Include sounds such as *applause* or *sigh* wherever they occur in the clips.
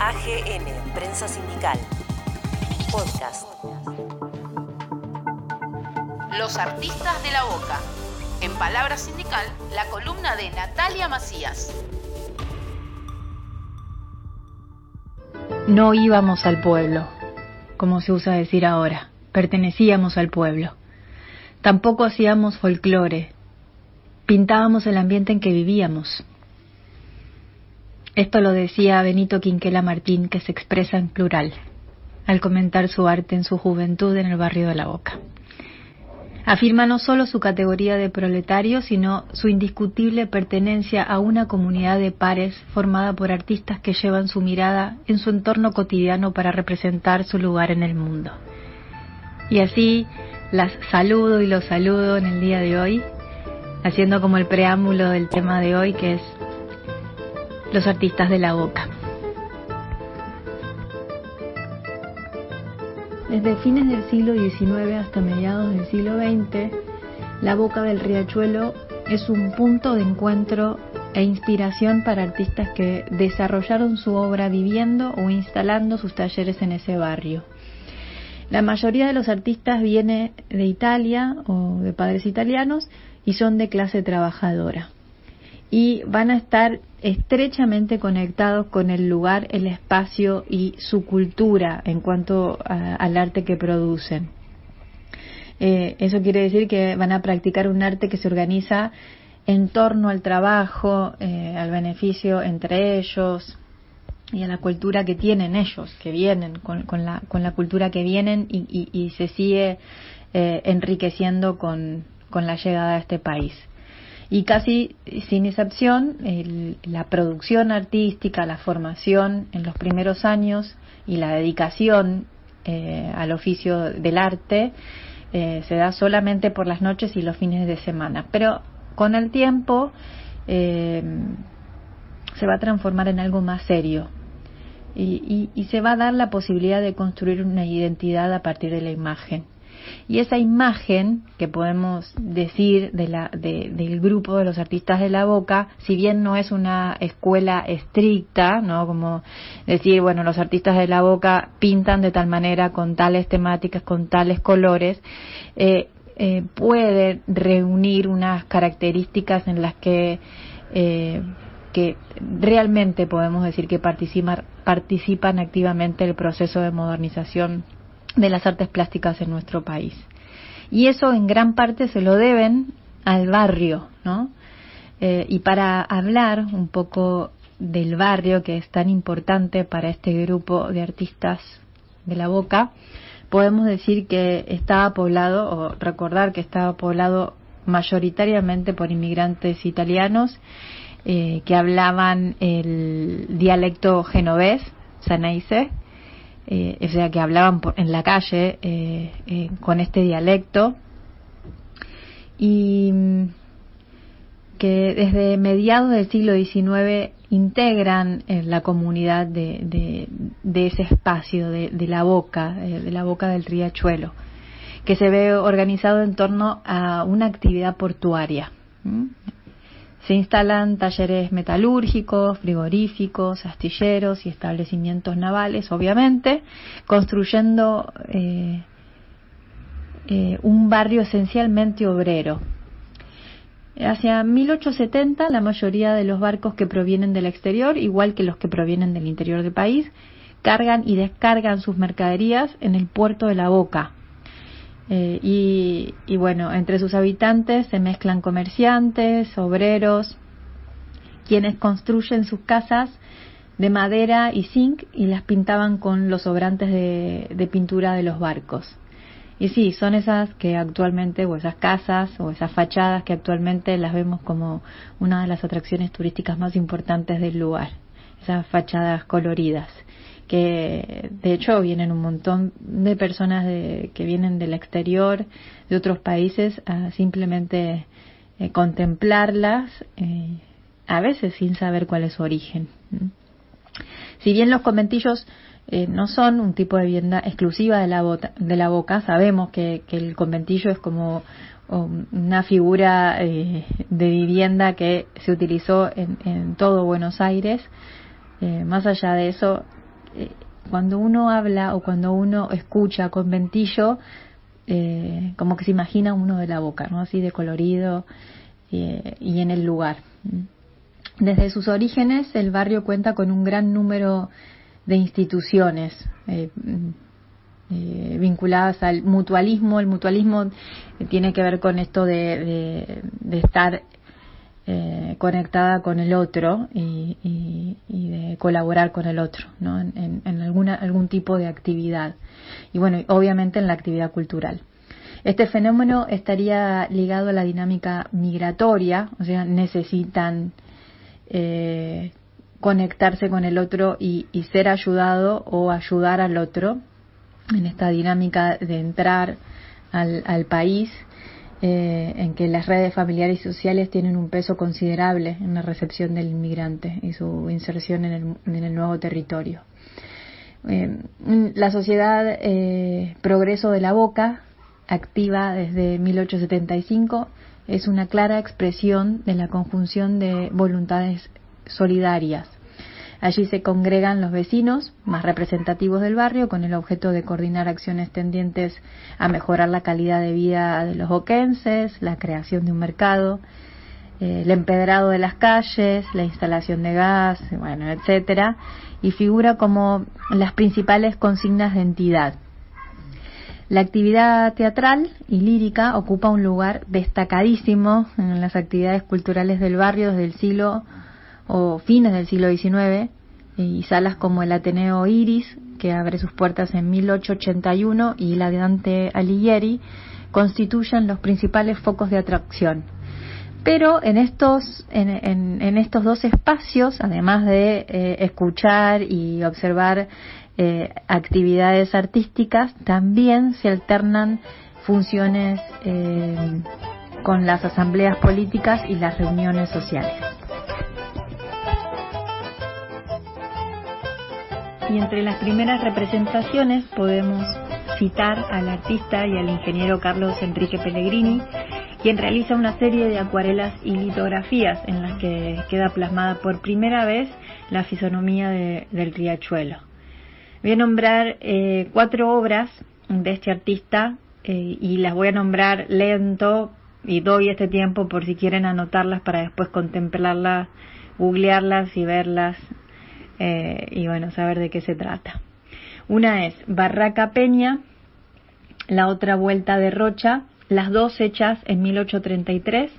AGN, Prensa Sindical. Podcast. Los artistas de la boca. En palabra sindical, la columna de Natalia Macías. No íbamos al pueblo, como se usa decir ahora, pertenecíamos al pueblo. Tampoco hacíamos folclore, pintábamos el ambiente en que vivíamos. Esto lo decía Benito Quinquela Martín, que se expresa en plural, al comentar su arte en su juventud en el barrio de La Boca. Afirma no solo su categoría de proletario, sino su indiscutible pertenencia a una comunidad de pares formada por artistas que llevan su mirada en su entorno cotidiano para representar su lugar en el mundo. Y así las saludo y los saludo en el día de hoy, haciendo como el preámbulo del tema de hoy, que es los artistas de la boca. Desde fines del siglo XIX hasta mediados del siglo XX, la boca del riachuelo es un punto de encuentro e inspiración para artistas que desarrollaron su obra viviendo o instalando sus talleres en ese barrio. La mayoría de los artistas viene de Italia o de padres italianos y son de clase trabajadora. Y van a estar estrechamente conectados con el lugar, el espacio y su cultura en cuanto al arte que producen. Eh, eso quiere decir que van a practicar un arte que se organiza en torno al trabajo, eh, al beneficio entre ellos y a la cultura que tienen ellos, que vienen, con, la, cultura que vienen y, se sigue eh, enriqueciendo con la llegada a este país y casi sin excepción la producción artística, la formación en los primeros años y la dedicación eh, al oficio del arte eh, se da solamente por las noches y los fines de semana. Pero con el tiempo eh, se va a transformar en algo más serio y, y se va a dar la posibilidad de construir una identidad a partir de la imagen y esa imagen que podemos decir de la, del grupo de los artistas de la boca, si bien no es una escuela estricta, ¿no? Como decir, bueno, los artistas de la boca pintan de tal manera, con tales temáticas, con tales colores, eh, eh, puede reunir unas características en las que eh, que realmente podemos decir que participan, participan activamente el proceso de modernización de las artes plásticas en nuestro país. Y eso en gran parte se lo deben al barrio, ¿no? Eh, y para hablar un poco del barrio que es tan importante para este grupo de artistas de la boca, podemos decir que estaba poblado, o recordar que estaba poblado mayoritariamente por inmigrantes italianos eh, que hablaban el dialecto genovés, Saneise, eh, o sea, que hablaban en la calle eh, eh, con este dialecto y mm, que desde mediados del siglo XIX integran la comunidad de, ese espacio, de, la boca, de la boca del riachuelo, que se ve organizado en torno a una actividad portuaria. Se instalan talleres metalúrgicos, frigoríficos, astilleros y establecimientos navales, obviamente, construyendo eh, eh, un barrio esencialmente obrero. Hacia 1870 la mayoría de los barcos que provienen del exterior, igual que los que provienen del interior del país, cargan y descargan sus mercaderías en el puerto de la Boca, eh, y, bueno, entre sus habitantes se mezclan comerciantes, obreros, quienes construyen sus casas de madera y zinc y las pintaban con los sobrantes de, pintura de los barcos. Y sí, son esas que actualmente, o esas casas, o esas fachadas que actualmente las vemos como una de las atracciones turísticas más importantes del lugar, esas fachadas coloridas que de hecho vienen un montón de personas que vienen del exterior, de otros países, a simplemente eh, contemplarlas, eh, a veces sin saber cuál es su origen. Si bien los conventillos eh, no son un tipo de vivienda exclusiva de la, de la boca, sabemos que, el conventillo es como una figura de vivienda que se utilizó en, todo Buenos Aires. más allá de eso, eh, cuando uno habla o cuando uno escucha con ventillo, eh, como que se imagina uno de la boca, ¿no? Así de colorido eh, y en el lugar. Desde sus orígenes, el barrio cuenta con un gran número de instituciones eh, vinculadas al mutualismo. El mutualismo tiene que ver con esto de, estar conectada con el otro y, de colaborar con el otro ¿no? en, en alguna, algún tipo de actividad y bueno, obviamente en la actividad cultural. Este fenómeno estaría ligado a la dinámica migratoria, o sea, necesitan eh, conectarse con el otro y, ser ayudado o ayudar al otro en esta dinámica de entrar al, país eh, en que las redes familiares y sociales tienen un peso considerable en la recepción del inmigrante y su inserción en el nuevo territorio. Eh, la sociedad eh, Progreso de la Boca, activa desde 1875, es una clara expresión de la conjunción de voluntades solidarias. Allí se congregan los vecinos más representativos del barrio con el objeto de coordinar acciones tendientes a mejorar la calidad de vida de los boquenses, la creación de un mercado, eh, el empedrado de las calles, la instalación de gas, bueno, etcétera, y figura como las principales consignas de entidad. La actividad teatral y lírica ocupa un lugar destacadísimo en las actividades culturales del barrio desde el siglo o fines del siglo XIX y salas como el Ateneo Iris, que abre sus puertas en 1881, y la de Dante Alighieri, constituyen los principales focos de atracción pero en estos, en, estos dos espacios, además de eh, escuchar y observar eh, actividades artísticas, también se alternan funciones eh, con las asambleas políticas y las reuniones sociales. Y entre las primeras representaciones podemos citar al artista y al ingeniero Carlos Enrique Pellegrini, quien realiza una serie de acuarelas y litografías en las que queda plasmada por primera vez la fisonomía del riachuelo. Voy a nombrar eh, cuatro obras de este artista eh, y las voy a nombrar lento y doy este tiempo por si quieren anotarlas para después contemplarlas, googlearlas y verlas eh, y bueno, saber de qué se trata. Una es Barraca Peña, la otra Vuelta de Rocha, las dos hechas en 1833,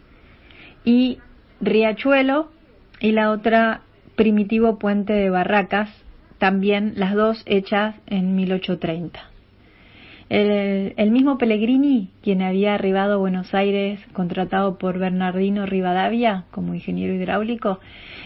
y Riachuelo y la otra Primitivo Puente de Barracas, también las dos hechas en 1830. El, mismo Pellegrini, quien había arribado a Buenos Aires contratado por Bernardino Rivadavia como ingeniero hidráulico,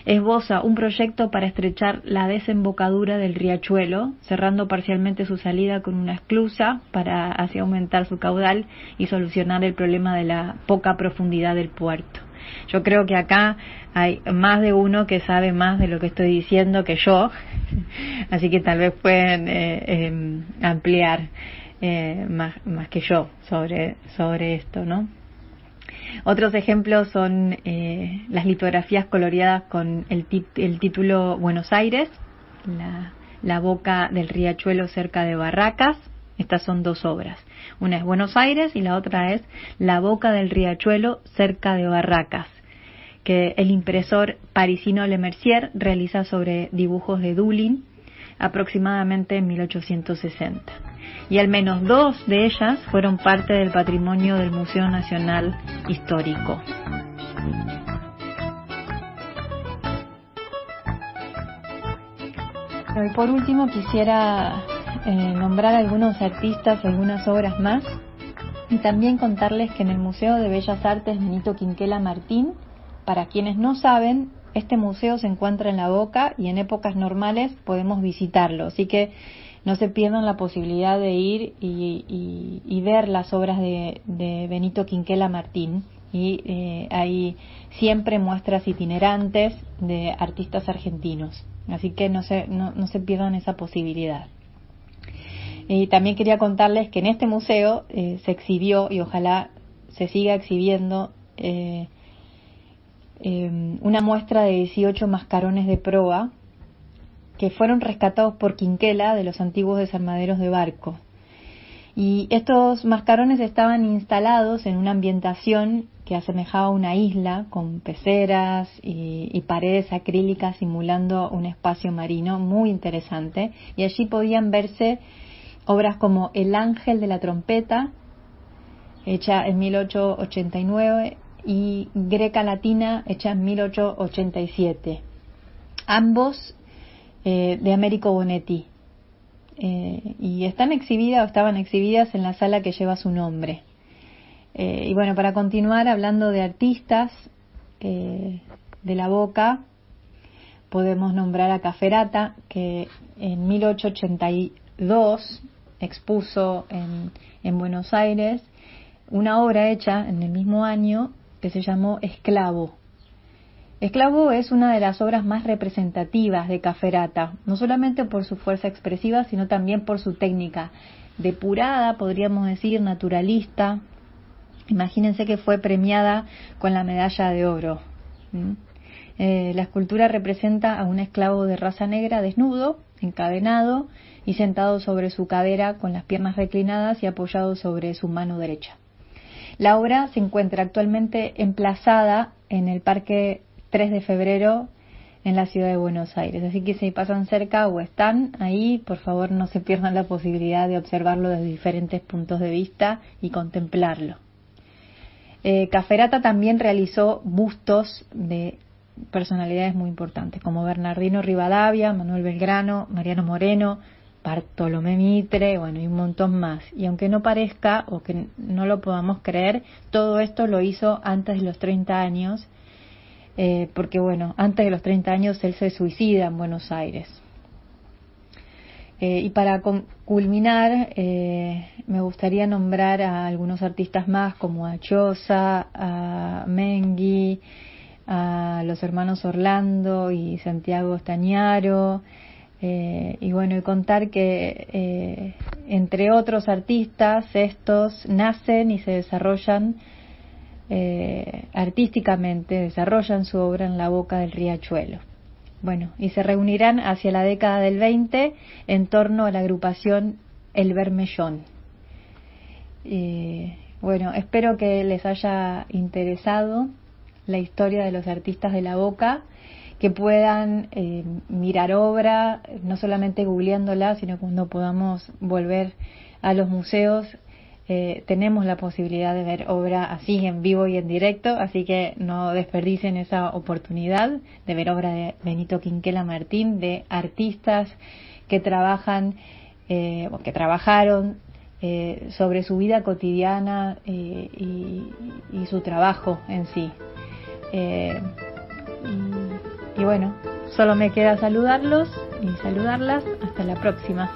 esboza un proyecto para estrechar la desembocadura del riachuelo, cerrando parcialmente su salida con una esclusa para así aumentar su caudal y solucionar el problema de la poca profundidad del puerto. Yo creo que acá hay más de uno que sabe más de lo que estoy diciendo que yo, *laughs* así que tal vez pueden eh, em, ampliar eh, más, más que yo sobre, sobre esto, ¿no? Otros ejemplos son eh, las litografías coloreadas con el, el título Buenos Aires, la, la, boca del riachuelo cerca de Barracas. Estas son dos obras. Una es Buenos Aires y la otra es La boca del riachuelo cerca de Barracas, que el impresor parisino Le Mercier realiza sobre dibujos de Dulin aproximadamente en 1860 y al menos dos de ellas fueron parte del patrimonio del Museo Nacional Histórico. Y por último quisiera eh, nombrar algunos artistas, algunas obras más y también contarles que en el Museo de Bellas Artes Benito Quinquela Martín, para quienes no saben, este museo se encuentra en la Boca y en épocas normales podemos visitarlo. Así que no se pierdan la posibilidad de ir y, ver las obras de, Benito Quinquela Martín. Y eh, hay siempre muestras itinerantes de artistas argentinos. Así que no se, no, se pierdan esa posibilidad. Y también quería contarles que en este museo eh, se exhibió y ojalá se siga exhibiendo eh, una muestra de 18 mascarones de proa que fueron rescatados por Quinquela de los antiguos desarmaderos de barco. Y estos mascarones estaban instalados en una ambientación que asemejaba a una isla con peceras y, paredes acrílicas simulando un espacio marino muy interesante. Y allí podían verse obras como El Ángel de la Trompeta, hecha en 1889, y Greca Latina, hecha en 1887. Ambos eh, de Américo Bonetti. Eh, y están exhibidas o estaban exhibidas en la sala que lleva su nombre. Eh, y bueno, para continuar hablando de artistas de la boca, podemos nombrar a Caferata, que en 1882 expuso en, en Buenos Aires una obra hecha en el mismo año que se llamó Esclavo, Esclavo es una de las obras más representativas de Caferata, no solamente por su fuerza expresiva, sino también por su técnica depurada, podríamos decir, naturalista. Imagínense que fue premiada con la medalla de oro. Eh, la escultura representa a un esclavo de raza negra desnudo, encadenado y sentado sobre su cadera con las piernas reclinadas y apoyado sobre su mano derecha. La obra se encuentra actualmente emplazada en el Parque 3 de febrero en la ciudad de Buenos Aires. Así que si pasan cerca o están ahí, por favor no se pierdan la posibilidad de observarlo desde diferentes puntos de vista y contemplarlo. Eh, Caferata también realizó bustos de personalidades muy importantes como Bernardino Rivadavia, Manuel Belgrano, Mariano Moreno, Bartolomé Mitre, bueno, y un montón más. Y aunque no parezca o que no lo podamos creer, todo esto lo hizo antes de los 30 años eh, porque bueno, antes de los 30 años él se suicida en Buenos Aires. Eh, y para culminar, eh, me gustaría nombrar a algunos artistas más como a Chosa, a Mengui, a los hermanos Orlando y Santiago Estañaro, y bueno, y contar que entre otros artistas estos nacen y se desarrollan eh, artísticamente desarrollan su obra en la boca del riachuelo. Bueno, y se reunirán hacia la década del 20 en torno a la agrupación El Bermellón. bueno, espero que les haya interesado la historia de los artistas de la boca, que puedan eh, mirar obra, no solamente googleándola, sino cuando podamos volver a los museos, eh, tenemos la posibilidad de ver obra así en vivo y en directo, así que no desperdicien esa oportunidad de ver obra de Benito Quinquela Martín, de artistas que trabajan eh, que trabajaron eh, sobre su vida cotidiana y, y, su trabajo en sí. y, bueno, solo me queda saludarlos y saludarlas. Hasta la próxima.